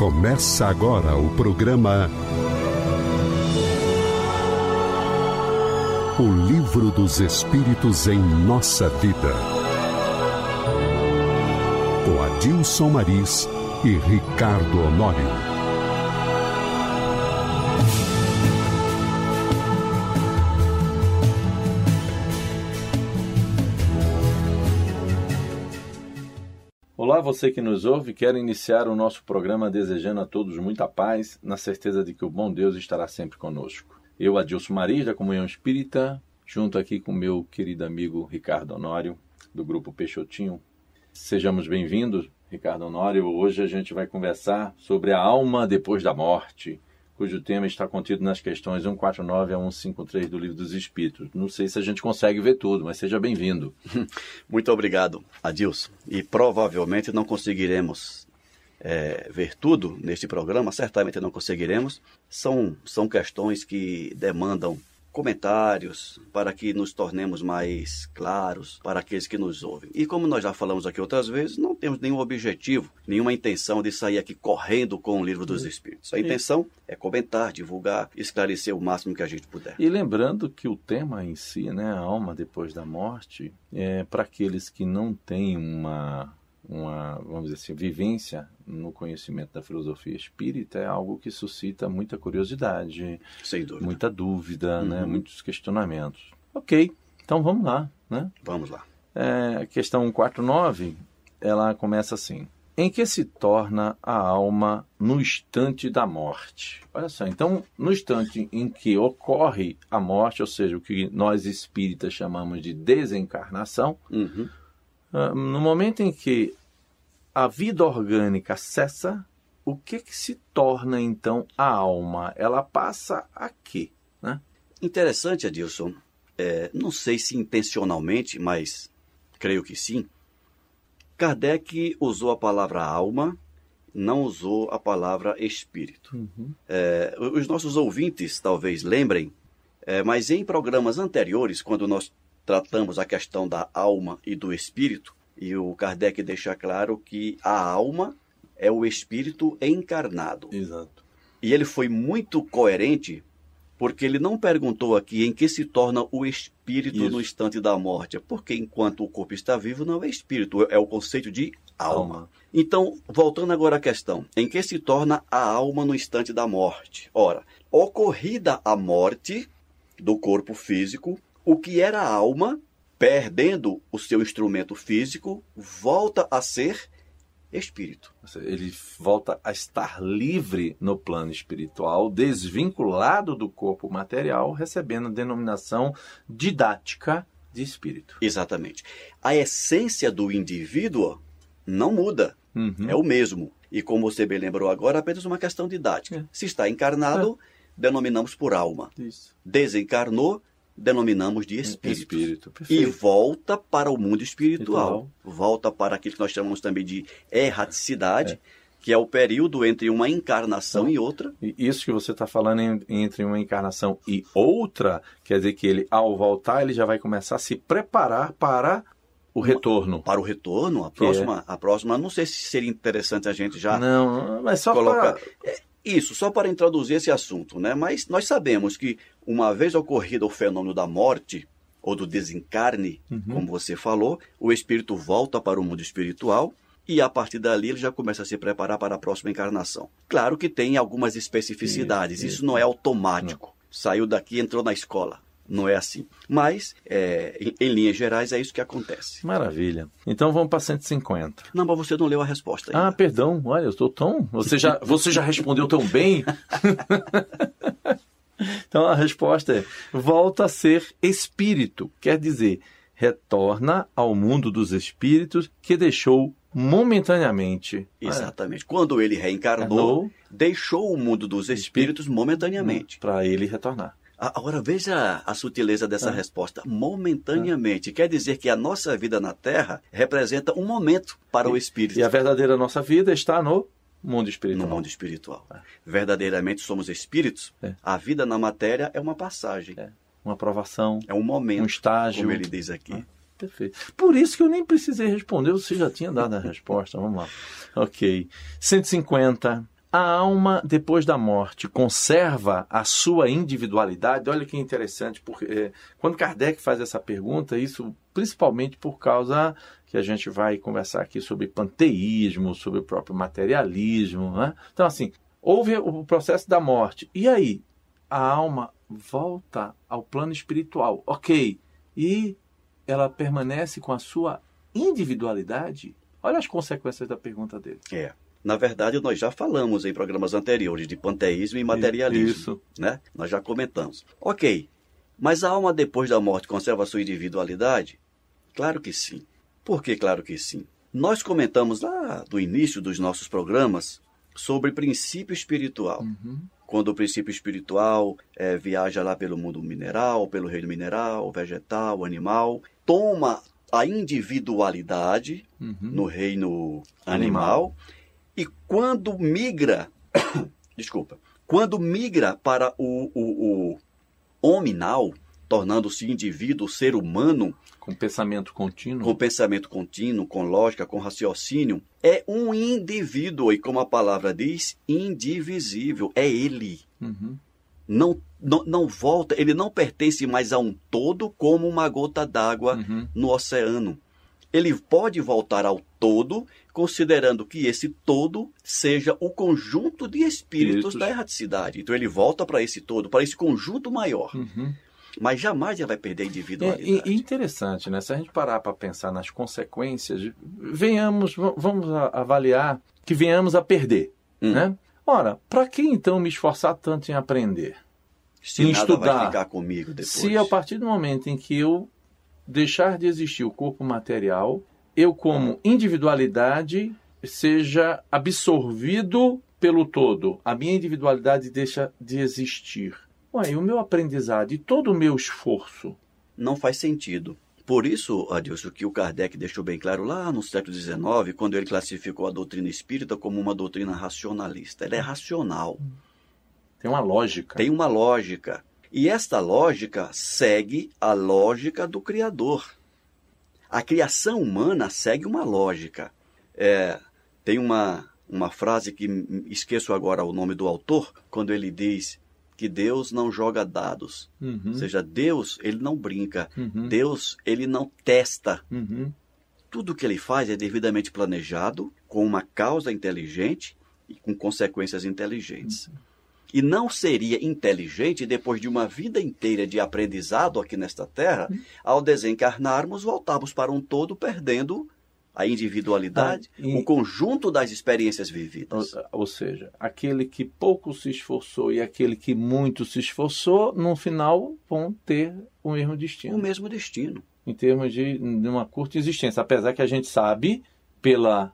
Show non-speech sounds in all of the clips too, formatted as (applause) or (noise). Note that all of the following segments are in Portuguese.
Começa agora o programa O Livro dos Espíritos em Nossa Vida. Com Adilson Maris e Ricardo Honório. Você que nos ouve, quero iniciar o nosso programa desejando a todos muita paz, na certeza de que o bom Deus estará sempre conosco. Eu, Adilson Maria, da Comunhão Espírita, junto aqui com meu querido amigo Ricardo Honório, do Grupo Peixotinho. Sejamos bem-vindos, Ricardo Honório. Hoje a gente vai conversar sobre a alma depois da morte cujo tema está contido nas questões 149 a 153 do Livro dos Espíritos. Não sei se a gente consegue ver tudo, mas seja bem-vindo. (laughs) Muito obrigado, Adilson. E provavelmente não conseguiremos é, ver tudo neste programa, certamente não conseguiremos. São, são questões que demandam comentários para que nos tornemos mais claros para aqueles que nos ouvem. E como nós já falamos aqui outras vezes, não temos nenhum objetivo, nenhuma intenção de sair aqui correndo com o livro dos Espíritos. A intenção é comentar, divulgar, esclarecer o máximo que a gente puder. E lembrando que o tema em si, né, a alma depois da morte, é para aqueles que não têm uma uma, vamos dizer assim, vivência no conhecimento da filosofia espírita é algo que suscita muita curiosidade, dúvida. muita dúvida, né? uhum. né? muitos questionamentos. Ok, então vamos lá. Né? Vamos lá. É, a questão 149, ela começa assim. Em que se torna a alma no instante da morte? Olha só, então, no instante em que ocorre a morte, ou seja, o que nós espíritas chamamos de desencarnação, uhum. Ah, no momento em que a vida orgânica cessa, o que, que se torna então a alma? Ela passa a quê? Né? Interessante, Adilson. É, não sei se intencionalmente, mas creio que sim. Kardec usou a palavra alma, não usou a palavra espírito. Uhum. É, os nossos ouvintes talvez lembrem, é, mas em programas anteriores, quando nós tratamos a questão da alma e do espírito, e o Kardec deixa claro que a alma é o espírito encarnado. Exato. E ele foi muito coerente porque ele não perguntou aqui em que se torna o espírito Isso. no instante da morte, porque enquanto o corpo está vivo não é espírito, é o conceito de alma. alma. Então, voltando agora à questão, em que se torna a alma no instante da morte? Ora, ocorrida a morte do corpo físico, o que era alma perdendo o seu instrumento físico, volta a ser espírito. Ele volta a estar livre no plano espiritual, desvinculado do corpo material, recebendo a denominação didática de espírito. Exatamente. A essência do indivíduo não muda, uhum. é o mesmo. E como você bem lembrou agora, apenas uma questão didática. É. Se está encarnado, é. denominamos por alma. Isso. Desencarnou, denominamos de espírito. espírito e volta para o mundo espiritual. espiritual. Volta para aquilo que nós chamamos também de erraticidade, é. que é o período entre uma encarnação então, e outra. Isso que você está falando em, entre uma encarnação e outra, quer dizer que ele, ao voltar, ele já vai começar a se preparar para o retorno. Para o retorno, a próxima, é. a próxima, não sei se seria interessante a gente já não, mas só colocar. Para... É, isso, só para introduzir esse assunto, né? Mas nós sabemos que uma vez ocorrido o fenômeno da morte ou do desencarne, uhum. como você falou, o espírito volta para o mundo espiritual e a partir dali ele já começa a se preparar para a próxima encarnação. Claro que tem algumas especificidades, isso, isso não é automático. Não. Saiu daqui e entrou na escola não é assim. Mas, é, em, em, linhas gerais, é isso que acontece. Maravilha. Então vamos para 150. Não, mas você não leu a resposta ainda. Ah, perdão. Olha, eu estou tão. Você já, você já respondeu tão bem. (laughs) então a resposta é: volta a ser espírito. Quer dizer, retorna ao mundo dos espíritos que deixou momentaneamente. Exatamente. Quando ele reencarnou, deixou o mundo dos espíritos momentaneamente. Para ele retornar. Agora veja a sutileza dessa ah. resposta. Momentaneamente. Ah. Quer dizer que a nossa vida na Terra representa um momento para e, o espírito. E a verdadeira nossa vida está no mundo espiritual. No mundo espiritual. É. Verdadeiramente somos espíritos. É. A vida na matéria é uma passagem. É. Uma aprovação. É um momento. Um estágio. Como ele diz aqui. Ah. Perfeito. Por isso que eu nem precisei responder, você já tinha dado a resposta. Vamos lá. Ok. 150. a alma, depois da morte, conserva a sua individualidade? Olha que interessante, porque é, quando Kardec faz essa pergunta, isso principalmente por causa que a gente vai conversar aqui sobre panteísmo, sobre o próprio materialismo. Né? Então, assim, houve o processo da morte. E aí? A alma volta ao plano espiritual. Ok. E ela permanece com a sua individualidade? Olha as consequências da pergunta dele. É. Na verdade, nós já falamos em programas anteriores de panteísmo e materialismo. Isso. Né? Nós já comentamos. Ok, mas a alma depois da morte conserva a sua individualidade? Claro que sim. Por que claro que sim? Nós comentamos lá do início dos nossos programas sobre princípio espiritual. Uhum. Quando o princípio espiritual é, viaja lá pelo mundo mineral, pelo reino mineral, vegetal, animal, toma a individualidade uhum. no reino animal. animal e quando migra, (coughs) desculpa, quando migra para o, o, o hominal, tornando-se indivíduo, ser humano, com pensamento contínuo, com pensamento contínuo, com lógica, com raciocínio, é um indivíduo e como a palavra diz, indivisível, é ele. Uhum. Não, não, não volta, ele não pertence mais a um todo como uma gota d'água uhum. no oceano ele pode voltar ao todo, considerando que esse todo seja o conjunto de espíritos, espíritos. da erraticidade. Então ele volta para esse todo, para esse conjunto maior. Uhum. Mas jamais ele vai perder a individualidade. É, é interessante, né? Se a gente parar para pensar nas consequências, venhamos, vamos avaliar que venhamos a perder, hum. né? Ora, para que então me esforçar tanto em aprender? Se em estudar, vai ficar comigo depois. Se a partir do momento em que eu deixar de existir o corpo material, eu, como individualidade, seja absorvido pelo todo. A minha individualidade deixa de existir. Ué, e o meu aprendizado e todo o meu esforço? Não faz sentido. Por isso, Adilson, que o Kardec deixou bem claro lá no século XIX, quando ele classificou a doutrina espírita como uma doutrina racionalista. Ela é racional. Tem uma lógica. Tem uma lógica. E esta lógica segue a lógica do Criador. A criação humana segue uma lógica. É, tem uma, uma frase que esqueço agora o nome do autor, quando ele diz que Deus não joga dados. Uhum. Ou seja, Deus, ele não brinca. Uhum. Deus, ele não testa. Uhum. Tudo que ele faz é devidamente planejado, com uma causa inteligente e com consequências inteligentes. Uhum. E não seria inteligente, depois de uma vida inteira de aprendizado aqui nesta terra, ao desencarnarmos, voltarmos para um todo perdendo a individualidade, ah, e... o conjunto das experiências vividas. Ou, ou, seja, aquele que pouco se esforçou e aquele que muito se esforçou, no final vão ter o mesmo destino. O mesmo destino. Em termos de, de uma curta existência. Apesar que a gente sabe, pela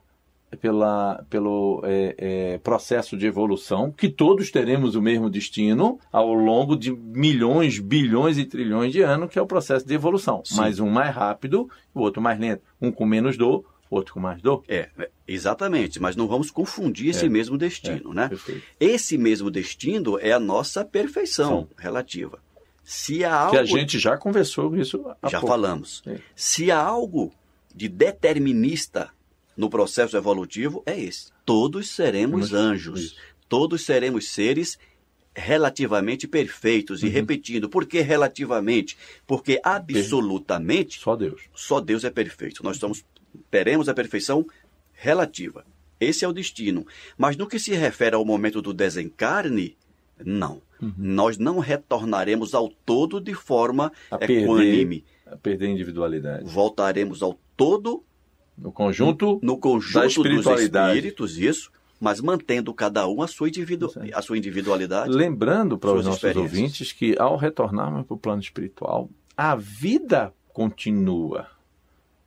pela, pelo é, é, processo de evolução, que todos teremos o mesmo destino ao longo de milhões, bilhões e trilhões de anos, que é o processo de evolução. Sim. Mas um mais rápido, o outro mais lento. Um com menos dor, outro com mais dor. É, é exatamente, mas não vamos confundir esse é, mesmo destino, é, né? Perfeito. Esse mesmo destino é a nossa perfeição Sim. relativa. Se há algo... Que a gente já conversou isso Já pouco. falamos. É. Se há algo de determinista no processo evolutivo é esse. Todos seremos anjos. Isso. Todos seremos seres relativamente perfeitos. Uhum. E repetindo, por que relativamente? Porque absolutamente só Deus. Só Deus é perfeito. Nós estamos, teremos a perfeição relativa. Esse é o destino. Mas no que se refere ao momento do desencarne, não. Uhum. Nós não retornaremos ao todo de forma a equânime. Perder, a perder individualidade. Voltaremos ao todo no conjunto, no conjunto da espiritualidade. dos espíritos, isso, mas mantendo cada um a sua, individu a sua individualidade. Lembrando para os nossos ouvintes que ao retornarmos para o plano espiritual, a vida continua.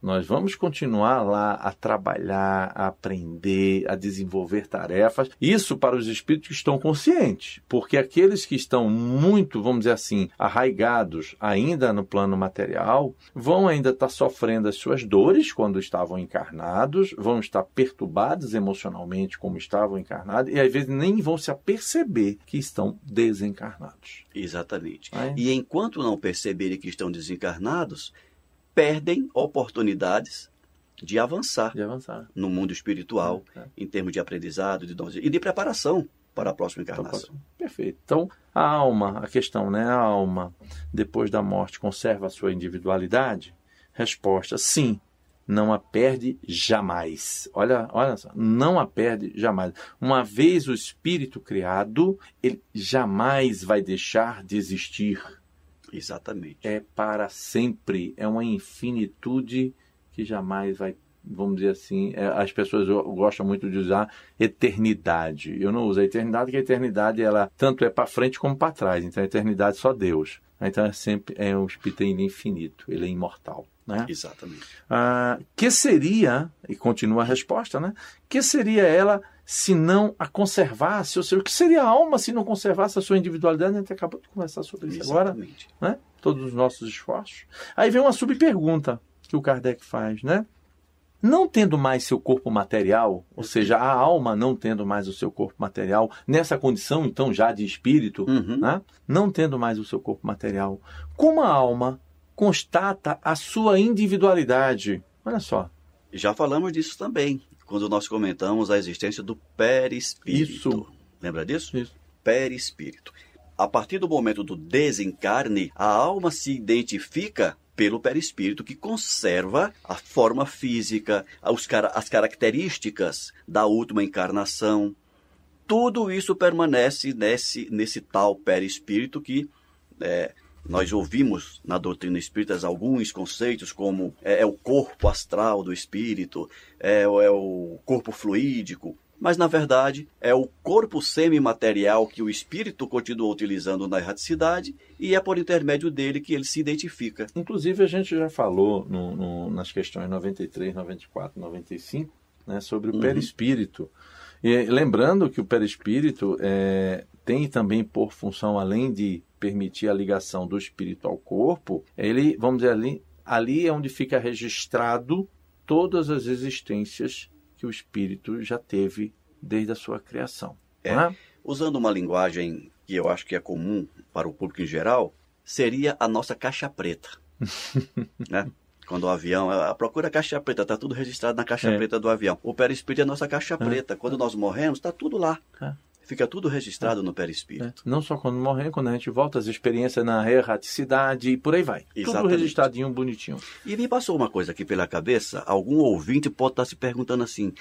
Nós vamos continuar lá a trabalhar, a aprender, a desenvolver tarefas. Isso para os espíritos que estão conscientes, porque aqueles que estão muito, vamos dizer assim, arraigados ainda no plano material, vão ainda estar sofrendo as suas dores quando estavam encarnados, vão estar perturbados emocionalmente como estavam encarnados e às vezes nem vão se aperceber que estão desencarnados. Exatamente. É? E enquanto não perceberem que estão desencarnados, perdem oportunidades de avançar, de avançar. no mundo espiritual, é, é. em termos de aprendizado de dons, e de preparação para a próxima encarnação. Perfeito. Então, a alma, a questão, né? A alma, depois da morte, conserva a sua individualidade? Resposta: sim. Não a perde jamais. Olha, olha só, não a perde jamais. Uma vez o espírito criado, ele jamais vai deixar de existir. Exatamente. É para sempre. É uma infinitude que jamais vai vamos dizer assim, é, as pessoas gostam muito de usar eternidade. Eu não uso a eternidade, porque a eternidade ela tanto é para frente como para trás. Então a eternidade é só Deus. Então é sempre é um espírito infinito, ele é imortal. Né? Exatamente. Ah, que seria, e continua a resposta, né? Que seria ela se não a conservasse, ou seja, o que seria a alma se não conservasse a sua individualidade? A gente acabou de conversar sobre isso Exatamente. agora, né? Todos os nossos esforços. Aí vem uma subpergunta que o Kardec faz, né? não tendo mais seu corpo material, ou seja, a alma não tendo mais o seu corpo material, nessa condição então já de espírito, uhum. né? não tendo mais o seu corpo material, como a alma constata a sua individualidade? Olha só. Já falamos disso também, quando nós comentamos a existência do perispírito. Isso. Lembra disso? Isso. Perispírito. A partir do momento do desencarne, a alma se identifica pelo perispírito que conserva a forma física, as características da última encarnação. Tudo isso permanece nesse, nesse tal perispírito que é, nós ouvimos na doutrina espírita alguns conceitos como é, é o corpo astral do espírito, é, é o corpo fluídico, mas na verdade é o corpo semimaterial que o espírito continua utilizando na erraticidade e é por intermédio dele que ele se identifica. Inclusive, a gente já falou no, no, nas questões 93, 94, 95 né, sobre o uhum. perispírito. E lembrando que o perispírito é, tem também por função, além de permitir a ligação do espírito ao corpo, ele, vamos dizer ali, ali é onde fica registrado todas as existências que o espírito já teve desde a sua criação. É, é? Usando uma linguagem que eu acho que é comum para o público em geral, seria a nossa caixa preta. (laughs) né? Quando o avião, procura a caixa preta, está tudo registrado na caixa é. preta do avião. O perispírito é a nossa caixa é. preta. Quando nós morremos, está tudo lá. É. Fica tudo registrado no perispírito. É. Não só quando morremos, quando a gente volta, as experiências na erraticidade e por aí vai. Exatamente. Tudo registradinho, bonitinho. E me passou uma coisa aqui pela cabeça. Algum ouvinte pode estar se perguntando assim: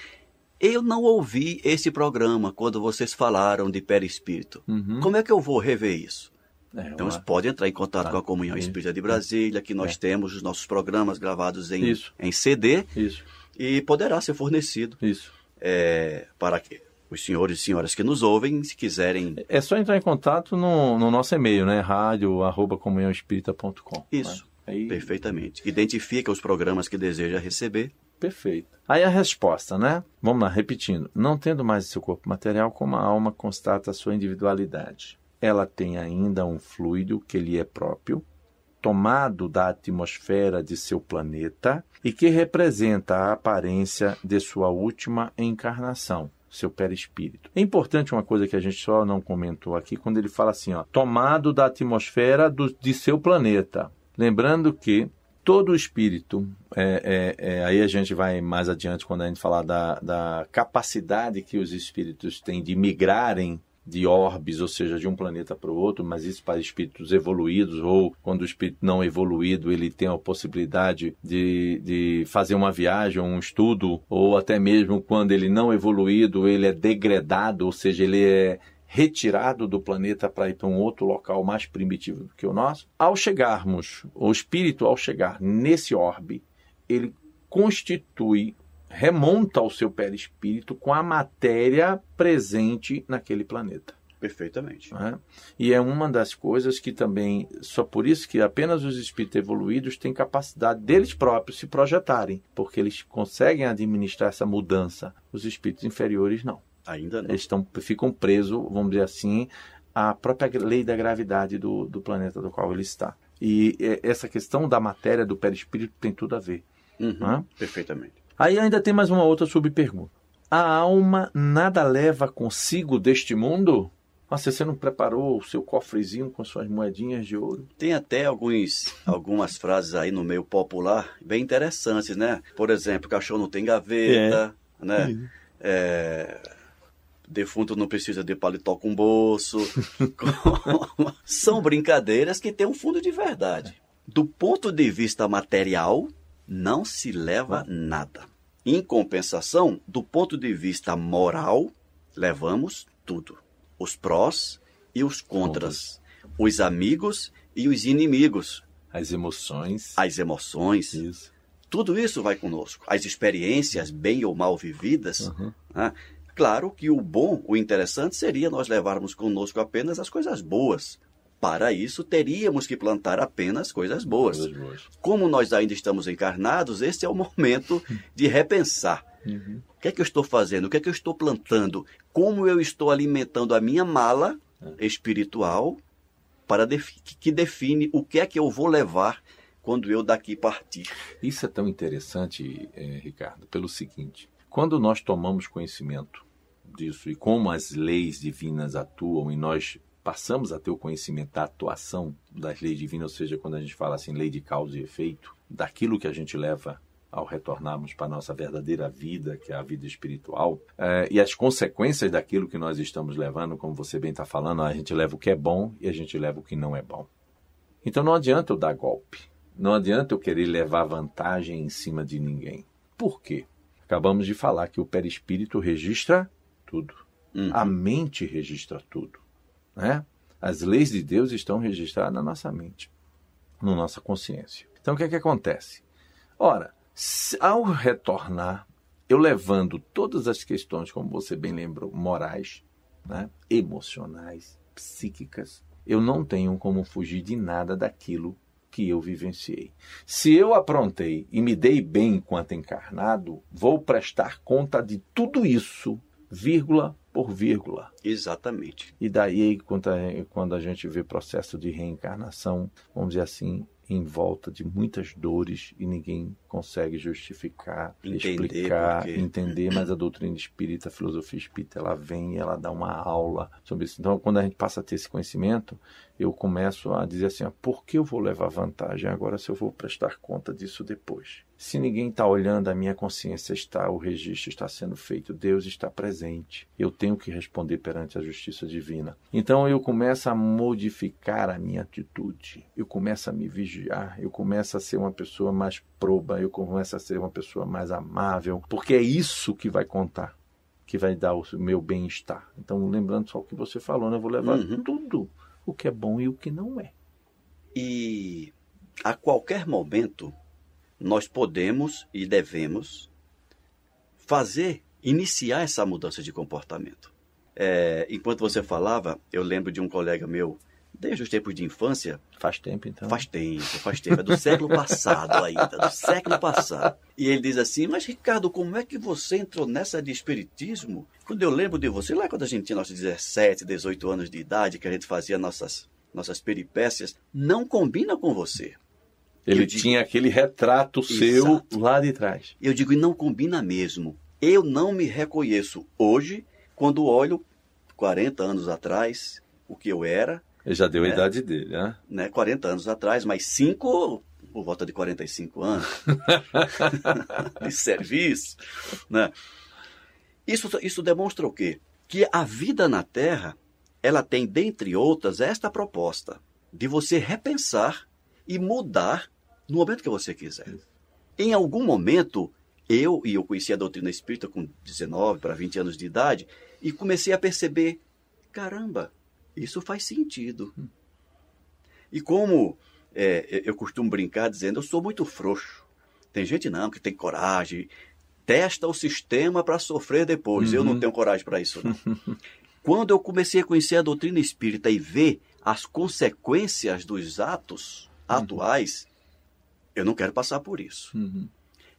eu não ouvi esse programa quando vocês falaram de perispírito. Uhum. Como é que eu vou rever isso? É, então, uma... pode entrar em contato tá. com a Comunhão Espírita de Brasília, que nós é. temos os nossos programas gravados em, em CD. Isso. E poderá ser fornecido Isso. É, para que os senhores e senhoras que nos ouvem, se quiserem. É só entrar em contato no, no nosso e-mail, né? rádio.comunhãoespírita.com. Isso. Né? Aí... Perfeitamente. Identifica os programas que deseja receber. Perfeito. Aí a resposta, né? Vamos lá, repetindo. Não tendo mais seu corpo material, como a alma constata a sua individualidade. Ela tem ainda um fluido que lhe é próprio, tomado da atmosfera de seu planeta e que representa a aparência de sua última encarnação seu perispírito. É importante uma coisa que a gente só não comentou aqui, quando ele fala assim, ó, tomado da atmosfera do, de seu planeta. Lembrando que todo espírito, é, é, é, aí a gente vai mais adiante quando a gente falar da, da capacidade que os espíritos têm de migrarem de orbes, ou seja, de um planeta para o outro, mas isso para espíritos evoluídos, ou quando o espírito não evoluído ele tem a possibilidade de, de fazer uma viagem, um estudo, ou até mesmo quando ele não evoluído, ele é degradado, ou seja, ele é retirado do planeta para ir para um outro local mais primitivo do que o nosso. Ao chegarmos, o espírito, ao chegar nesse orbe, ele constitui remonta ao seu perispírito com a matéria presente naquele planeta. Perfeitamente. Né? E é uma das coisas que também, só por isso que apenas os espíritos evoluídos têm capacidade deles próprios se projetarem, porque eles conseguem administrar essa mudança. Os espíritos inferiores não. Ainda não. Eles estão, ficam presos, vamos dizer assim, à própria lei da gravidade do, do planeta do qual ele está. E essa questão da matéria do perispírito tem tudo a ver. Uhum, né? Perfeitamente. Aí ainda tem mais uma outra subpergunta. A alma nada leva consigo deste mundo? Mas você não preparou o seu cofrezinho com suas moedinhas de ouro? Tem até alguns, algumas frases aí no meio popular bem interessantes, né? Por exemplo, cachorro não tem gaveta, é. né? É, defunto não precisa de paletó com bolso. (laughs) São brincadeiras que têm um fundo de verdade. Do ponto de vista material, não se leva nada. Em compensação, do ponto de vista moral, levamos tudo: os prós e os contras, os amigos e os inimigos, as emoções, as emoções. Isso. Tudo isso vai conosco. As experiências, bem ou mal vividas. Uhum. Né? Claro que o bom, o interessante seria nós levarmos conosco apenas as coisas boas, para isso, teríamos que plantar apenas coisas boas. coisas boas. Como nós ainda estamos encarnados, esse é o momento de repensar. Uhum. O que é que eu estou fazendo? O que é que eu estou plantando? Como eu estou alimentando a minha mala é. espiritual para que define o que é que eu vou levar quando eu daqui partir? Isso é tão interessante, eh, Ricardo, pelo seguinte: quando nós tomamos conhecimento disso e como as leis divinas atuam e nós passamos a ter o conhecimento da atuação das leis divinas, ou seja, quando a gente fala assim, lei de causa e efeito, daquilo que a gente leva ao retornarmos para a nossa verdadeira vida, que é a vida espiritual, é, e as consequências daquilo que nós estamos levando, como você bem está falando, a gente leva o que é bom e a gente leva o que não é bom. Então não adianta eu dar golpe, não adianta eu querer levar vantagem em cima de ninguém. Por quê? Acabamos de falar que o perispírito registra tudo. Uhum. A mente registra tudo. Né? As leis de Deus estão registradas na nossa mente, na nossa consciência. Então o que é que acontece? Ora, ao retornar, eu levando todas as questões, como você bem lembrou, morais, né? emocionais, psíquicas, eu não tenho como fugir de nada daquilo que eu vivenciei. Se eu aprontei e me dei bem enquanto encarnado, vou prestar conta de tudo isso, vírgula por vírgula. Exatamente. E daí, quando a, quando a gente vê processo de reencarnação, vamos dizer assim, em volta de muitas dores e ninguém consegue justificar, entender explicar, porque... entender, mas a doutrina espírita, a filosofia espírita, ela vem e ela dá uma aula sobre isso. Então, quando a gente passa a ter esse conhecimento, eu começo a dizer assim, por que eu vou levar vantagem agora se eu vou prestar conta disso depois? Se ninguém está olhando, a minha consciência está, o registro está sendo feito, Deus está presente. Eu tenho que responder perante a justiça divina. Então eu começo a modificar a minha atitude, eu começo a me vigiar, eu começo a ser uma pessoa mais proba, eu começo a ser uma pessoa mais amável, porque é isso que vai contar que vai dar o meu bem-estar. Então, lembrando só o que você falou, né? eu vou levar uhum. tudo o que é bom e o que não é. E a qualquer momento nós podemos e devemos fazer, iniciar essa mudança de comportamento. É, enquanto você falava, eu lembro de um colega meu, desde os tempos de infância. Faz tempo, então. Faz tempo, faz tempo. É do século passado ainda, do século passado. E ele diz assim: Mas Ricardo, como é que você entrou nessa de espiritismo? Quando eu lembro de você, lá quando a gente tinha nossos 17, 18 anos de idade, que a gente fazia nossas, nossas peripécias, não combina com você. Ele digo, tinha aquele retrato seu lá de trás. Eu digo, e não combina mesmo. Eu não me reconheço hoje, quando olho 40 anos atrás, o que eu era. Ele já deu a idade dele, né? né? 40 anos atrás, mais 5 por volta de 45 anos (laughs) de serviço. Né? Isso, isso demonstra o quê? Que a vida na Terra ela tem, dentre outras, esta proposta de você repensar e mudar no momento que você quiser. Em algum momento, eu, e eu conheci a doutrina espírita com 19 para 20 anos de idade, e comecei a perceber: caramba, isso faz sentido. E como é, eu costumo brincar dizendo, eu sou muito frouxo. Tem gente não que tem coragem, testa o sistema para sofrer depois. Uhum. Eu não uhum. tenho coragem para isso. Não. (laughs) Quando eu comecei a conhecer a doutrina espírita e ver as consequências dos atos, atuais, eu não quero passar por isso. Uhum.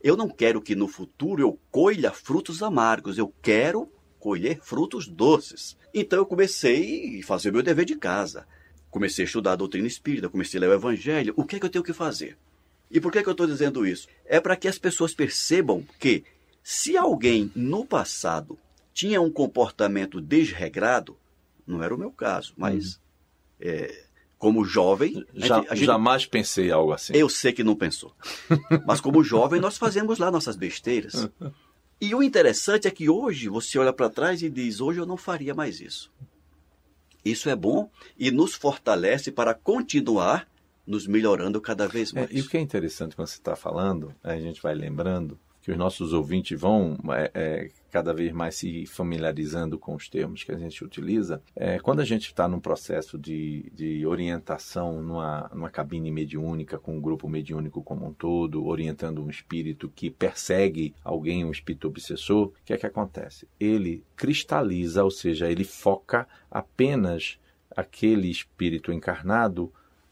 Eu não quero que no futuro eu colha frutos amargos, eu quero colher frutos doces. Então eu comecei a fazer o meu dever de casa. Comecei a estudar a doutrina espírita, comecei a ler o evangelho. O que é que eu tenho que fazer? E por que, é que eu estou dizendo isso? É para que as pessoas percebam que se alguém no passado tinha um comportamento desregrado, Não era o meu caso, mas uhum. é, como jovem. Já, a gente, jamais pensei algo assim. Eu sei que não pensou. Mas como jovem, nós fazemos lá nossas besteiras. (laughs) E o interessante é que hoje você olha para trás e diz: hoje eu não faria mais isso. Isso é bom e nos fortalece para continuar nos melhorando cada vez mais. É, e o que é interessante quando você está falando, a gente vai lembrando que os nossos ouvintes vão é, é, cada vez mais se familiarizando com os termos que a gente utiliza. É, quando a gente está num processo de, de orientação numa, numa cabine mediúnica, com um grupo mediúnico como um todo, orientando um espírito que persegue alguém, um espírito obsessor, o que é que acontece? Ele cristaliza, ou seja, ele foca apenas aquele espírito encarnado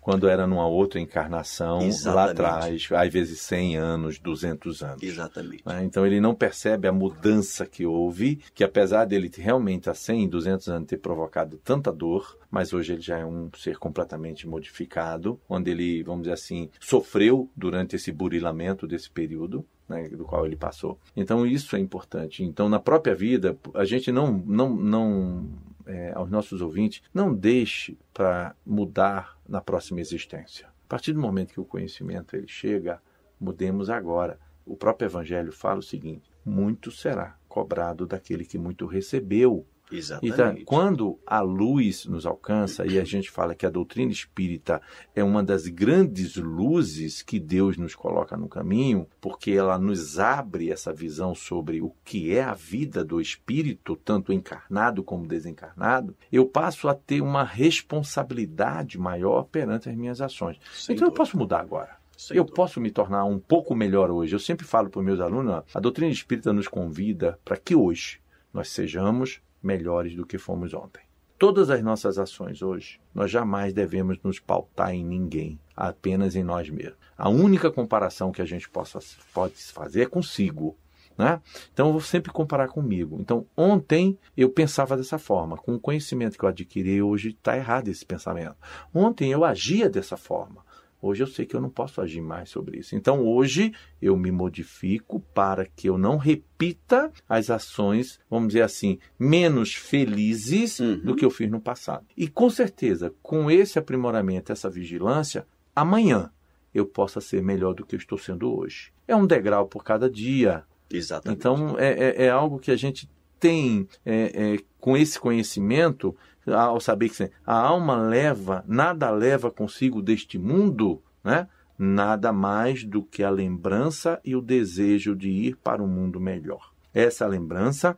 quando era numa outra encarnação Exatamente. lá atrás, às vezes 100 anos, 200 anos. Exatamente. Né? Então ele não percebe a mudança que houve, que apesar dele realmente há 100, 200 anos ter provocado tanta dor, mas hoje ele já é um ser completamente modificado, onde ele, vamos dizer assim, sofreu durante esse burilamento desse período, né, do qual ele passou. Então isso é importante. Então na própria vida a gente não não não é, aos nossos ouvintes, não deixe para mudar na próxima existência. A partir do momento que o conhecimento ele chega, mudemos agora. O próprio Evangelho fala o seguinte: muito será cobrado daquele que muito recebeu. Exatamente. Então, quando a luz nos alcança e a gente fala que a doutrina espírita é uma das grandes luzes que Deus nos coloca no caminho, porque ela nos abre essa visão sobre o que é a vida do espírito, tanto encarnado como desencarnado, eu passo a ter uma responsabilidade maior perante as minhas ações. Sem então dúvida. eu posso mudar agora. Sem eu dúvida. posso me tornar um pouco melhor hoje. Eu sempre falo para os meus alunos, ó, a doutrina espírita nos convida para que hoje nós sejamos melhores do que fomos ontem. Todas as nossas ações hoje, nós jamais devemos nos pautar em ninguém, apenas em nós mesmos. A única comparação que a gente possa, pode fazer é consigo. Né? Então eu vou sempre comparar comigo. Então ontem eu pensava dessa forma, com o conhecimento que eu adquiri hoje está errado esse pensamento. Ontem eu agia dessa forma. Hoje eu sei que eu não posso agir mais sobre isso. Então hoje eu me modifico para que eu não repita as ações, vamos dizer assim, menos felizes uhum. do que eu fiz no passado. E com certeza, com esse aprimoramento, essa vigilância, amanhã eu possa ser melhor do que eu estou sendo hoje. É um degrau por cada dia. Exatamente. Então é, é, é algo que a gente tem é, é com esse conhecimento ao saber que a alma leva, nada leva consigo deste mundo, né? nada mais do que a lembrança e o desejo de ir para um mundo melhor. Essa lembrança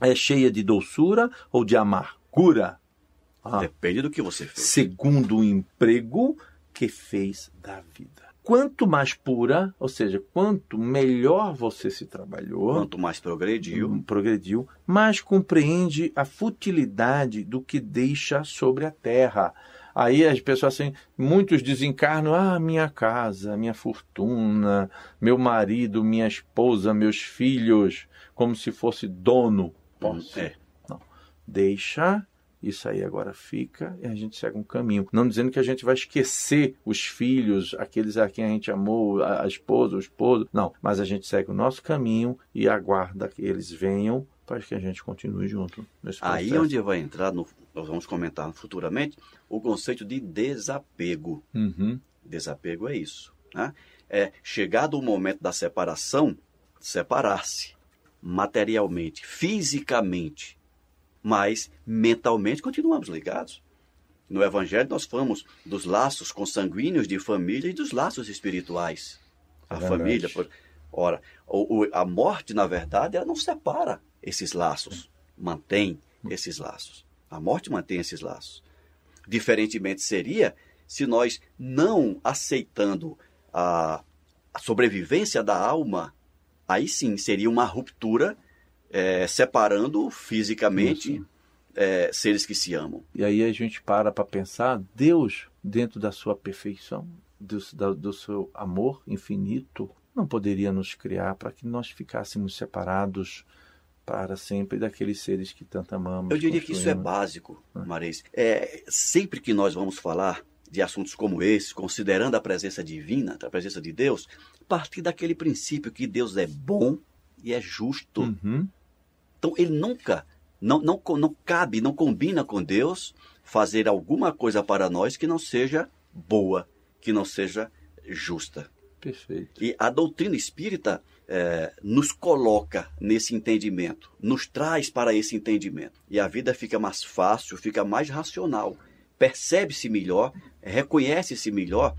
é cheia de doçura ou de amargura? Ah, Depende do que você fez. Segundo o emprego que fez da vida quanto mais pura, ou seja, quanto melhor você se trabalhou, quanto mais progrediu, hum, progrediu, mais compreende a futilidade do que deixa sobre a terra. Aí as pessoas assim, muitos desencarnam, ah, minha casa, minha fortuna, meu marido, minha esposa, meus filhos, como se fosse dono. Posso. É. Não. Deixa isso aí agora fica e a gente segue um caminho. Não dizendo que a gente vai esquecer os filhos, aqueles a quem a gente amou, a esposa, o esposo. Não, mas a gente segue o nosso caminho e aguarda que eles venham para que a gente continue junto nesse processo. Aí onde vai entrar, no, nós vamos comentar futuramente, o conceito de desapego. Uhum. Desapego é isso. Né? É chegado o momento da separação, separar-se materialmente, fisicamente mas mentalmente continuamos ligados. No Evangelho, nós falamos dos laços consanguíneos de família e dos laços espirituais. É a família, por... ora, o, o, a morte, na verdade, ela não separa esses laços, mantém esses laços. A morte mantém esses laços. Diferentemente seria se nós não aceitando a, a sobrevivência da alma, aí sim seria uma ruptura é, separando fisicamente é, seres que se amam. E aí a gente para para pensar, Deus, dentro da sua perfeição, do, do seu amor infinito, não poderia nos criar para que nós ficássemos separados para sempre daqueles seres que tanto amamos. Eu diria que isso é básico, Marês. É, sempre que nós vamos falar de assuntos como esse, considerando a presença divina, a presença de Deus, partir daquele princípio que Deus é bom e é justo. Uhum. Então ele nunca Não, não, não cabe, não combina com Deus fazer alguma coisa para nós que não seja boa, que não seja justa. Perfeito. E a doutrina espírita é, nos coloca nesse entendimento, nos traz para esse entendimento. E a vida fica mais fácil, fica mais racional. Percebe-se melhor, reconhece-se melhor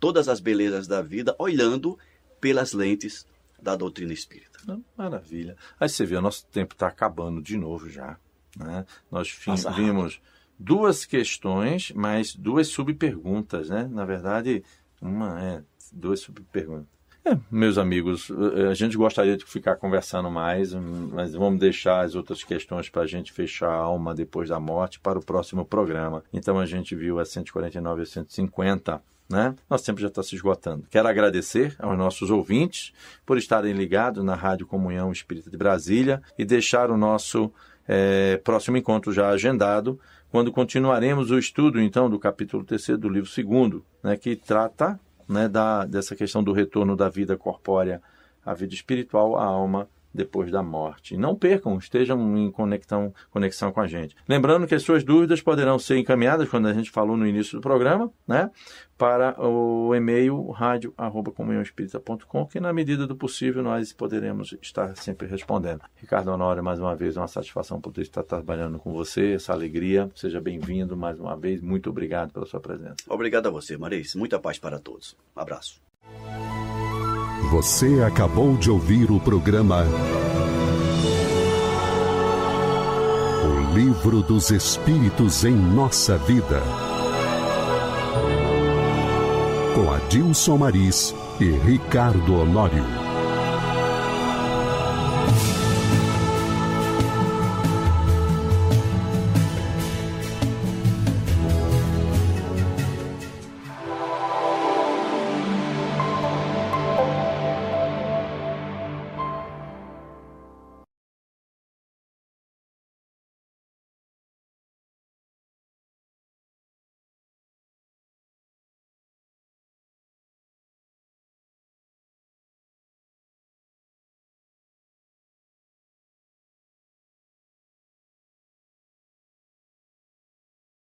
todas as belezas da vida, olhando pelas lentes da doutrina espírita. Maravilha. Aí você vê, o nosso tempo está acabando de novo já. Né? Nós vimos duas questões, mas duas subperguntas, né? Na verdade, uma é duas subperguntas. É, meus amigos, eh, a gente gostaria de ficar conversando mais, mas vamos deixar as outras questões para a gente fechar a alma depois da morte para o próximo programa. Então a gente viu a 149 e a 150. Né? Nosso tempo já está se esgotando. Quero agradecer aos nossos ouvintes por estarem ligados na Rádio Comunhão Espírita de Brasília e deixar o nosso é, próximo encontro já agendado, quando continuaremos o estudo, então, do capítulo 3 do livro 2, né, que trata né, da, dessa questão do retorno da vida corpórea à vida espiritual, à alma depois da morte. Não percam, estejam em conexão, conexão com a gente. Lembrando que as suas dúvidas poderão ser encaminhadas, quando a gente falou no início do programa, né, para o e-mail rádio.comunhãoespírita.com, que na medida do possível nós poderemos estar sempre respondendo. Ricardo Honório, mais uma vez, uma satisfação poder estar trabalhando com você, essa alegria. Seja bem-vindo mais uma vez. Muito obrigado pela sua presença. Obrigado a você, Maris. Muita paz para todos. Um abraço. Você acabou de ouvir o programa O Livro dos Espíritos em Nossa Vida. Com Adilson Maris e Ricardo Honório.